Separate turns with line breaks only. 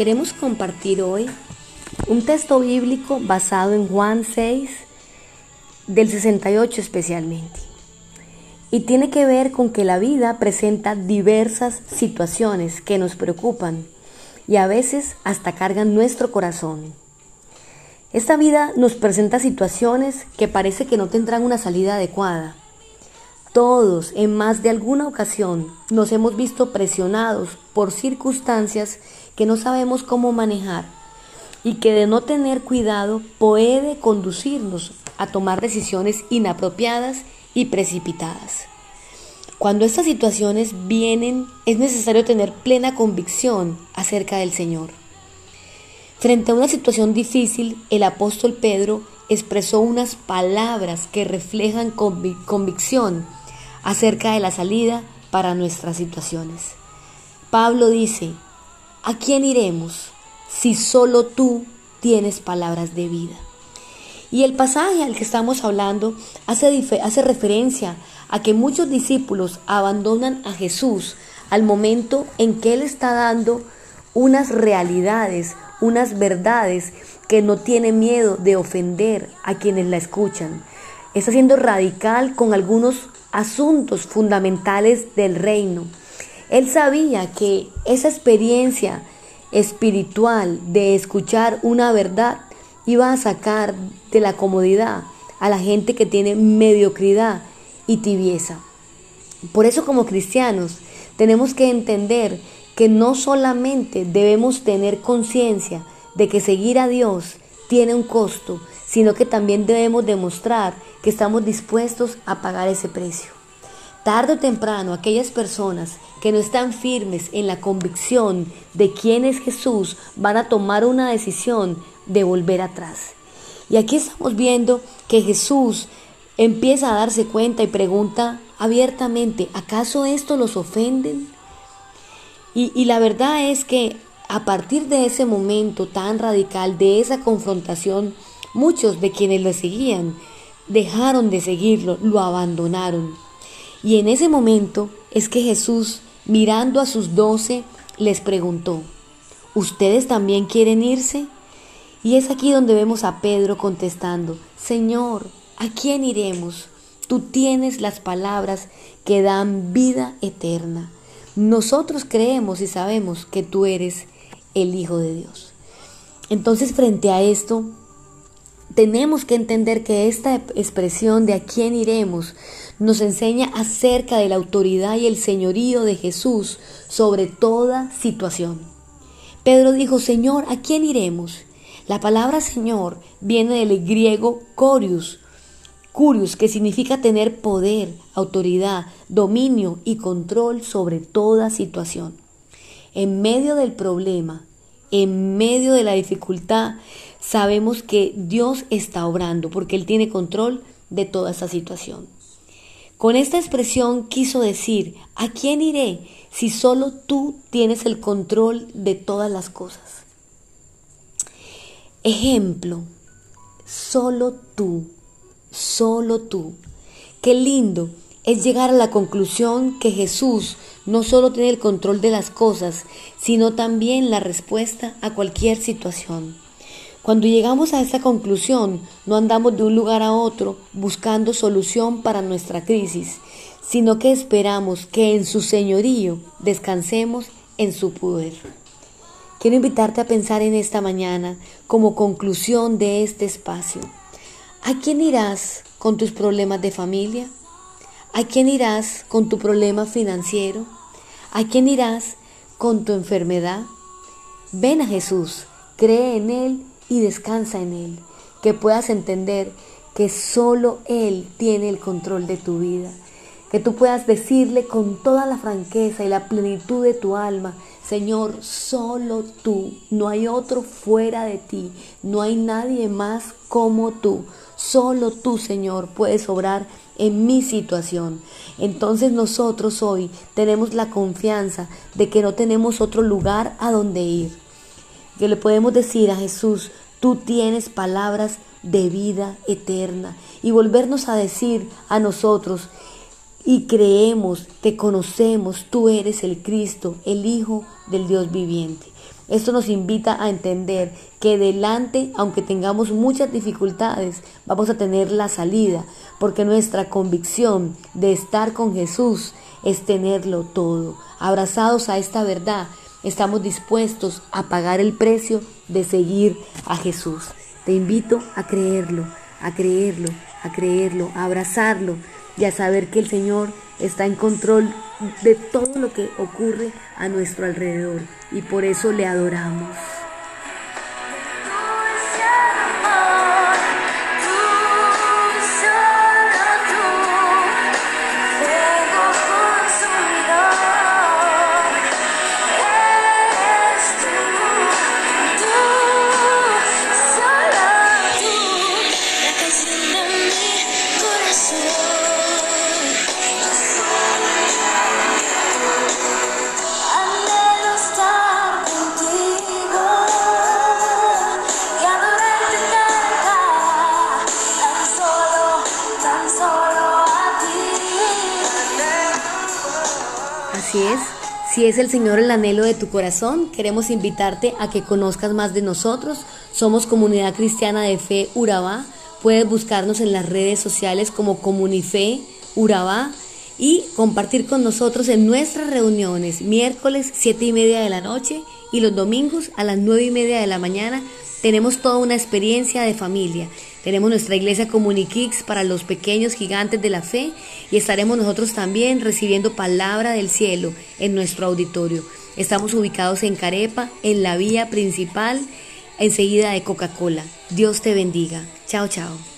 Queremos compartir hoy un texto bíblico basado en Juan 6, del 68 especialmente. Y tiene que ver con que la vida presenta diversas situaciones que nos preocupan y a veces hasta cargan nuestro corazón. Esta vida nos presenta situaciones que parece que no tendrán una salida adecuada. Todos en más de alguna ocasión nos hemos visto presionados por circunstancias que no sabemos cómo manejar y que de no tener cuidado puede conducirnos a tomar decisiones inapropiadas y precipitadas. Cuando estas situaciones vienen es necesario tener plena convicción acerca del Señor. Frente a una situación difícil, el apóstol Pedro expresó unas palabras que reflejan convicción acerca de la salida para nuestras situaciones. Pablo dice, ¿A quién iremos si solo tú tienes palabras de vida? Y el pasaje al que estamos hablando hace, hace referencia a que muchos discípulos abandonan a Jesús al momento en que Él está dando unas realidades, unas verdades que no tiene miedo de ofender a quienes la escuchan. Está siendo radical con algunos asuntos fundamentales del reino él sabía que esa experiencia espiritual de escuchar una verdad iba a sacar de la comodidad a la gente que tiene mediocridad y tibieza. Por eso como cristianos tenemos que entender que no solamente debemos tener conciencia de que seguir a Dios tiene un costo, sino que también debemos demostrar que estamos dispuestos a pagar ese precio. Tarde o temprano, aquellas personas que no están firmes en la convicción de quién es Jesús van a tomar una decisión de volver atrás. Y aquí estamos viendo que Jesús empieza a darse cuenta y pregunta abiertamente, ¿acaso esto los ofenden? Y, y la verdad es que a partir de ese momento tan radical, de esa confrontación, muchos de quienes lo seguían dejaron de seguirlo, lo abandonaron. Y en ese momento es que Jesús, mirando a sus doce, les preguntó, ¿ustedes también quieren irse? Y es aquí donde vemos a Pedro contestando, Señor, ¿a quién iremos? Tú tienes las palabras que dan vida eterna. Nosotros creemos y sabemos que tú eres el Hijo de Dios. Entonces, frente a esto, tenemos que entender que esta expresión de a quién iremos nos enseña acerca de la autoridad y el señorío de Jesús sobre toda situación. Pedro dijo, Señor, ¿a quién iremos? La palabra Señor viene del griego corius, curius, que significa tener poder, autoridad, dominio y control sobre toda situación. En medio del problema, en medio de la dificultad, sabemos que Dios está obrando porque Él tiene control de toda esa situación. Con esta expresión quiso decir, ¿a quién iré si solo tú tienes el control de todas las cosas? Ejemplo, solo tú, solo tú. Qué lindo es llegar a la conclusión que Jesús no solo tiene el control de las cosas, sino también la respuesta a cualquier situación. Cuando llegamos a esta conclusión, no andamos de un lugar a otro buscando solución para nuestra crisis, sino que esperamos que en su señorío descansemos en su poder. Quiero invitarte a pensar en esta mañana como conclusión de este espacio. ¿A quién irás con tus problemas de familia? ¿A quién irás con tu problema financiero? ¿A quién irás con tu enfermedad? Ven a Jesús, cree en Él y descansa en Él. Que puedas entender que solo Él tiene el control de tu vida. Que tú puedas decirle con toda la franqueza y la plenitud de tu alma, Señor, solo tú, no hay otro fuera de ti, no hay nadie más como tú. Solo tú, Señor, puedes obrar en mi situación. Entonces nosotros hoy tenemos la confianza de que no tenemos otro lugar a donde ir. Que le podemos decir a Jesús, tú tienes palabras de vida eterna. Y volvernos a decir a nosotros, y creemos, te conocemos, tú eres el Cristo, el Hijo del Dios viviente. Esto nos invita a entender que delante, aunque tengamos muchas dificultades, vamos a tener la salida, porque nuestra convicción de estar con Jesús es tenerlo todo. Abrazados a esta verdad, estamos dispuestos a pagar el precio de seguir a Jesús. Te invito a creerlo, a creerlo, a creerlo, a abrazarlo y a saber que el Señor está en control de todo lo que ocurre a nuestro alrededor y por eso le adoramos. Así es, si es el Señor el anhelo de tu corazón, queremos invitarte a que conozcas más de nosotros. Somos Comunidad Cristiana de Fe Urabá. Puedes buscarnos en las redes sociales como Comunife Urabá y compartir con nosotros en nuestras reuniones miércoles 7 y media de la noche y los domingos a las 9 y media de la mañana. Tenemos toda una experiencia de familia tenemos nuestra iglesia Comunikix para los pequeños gigantes de la fe y estaremos nosotros también recibiendo palabra del cielo en nuestro auditorio. Estamos ubicados en Carepa, en la vía principal, enseguida de Coca-Cola. Dios te bendiga. Chao, chao.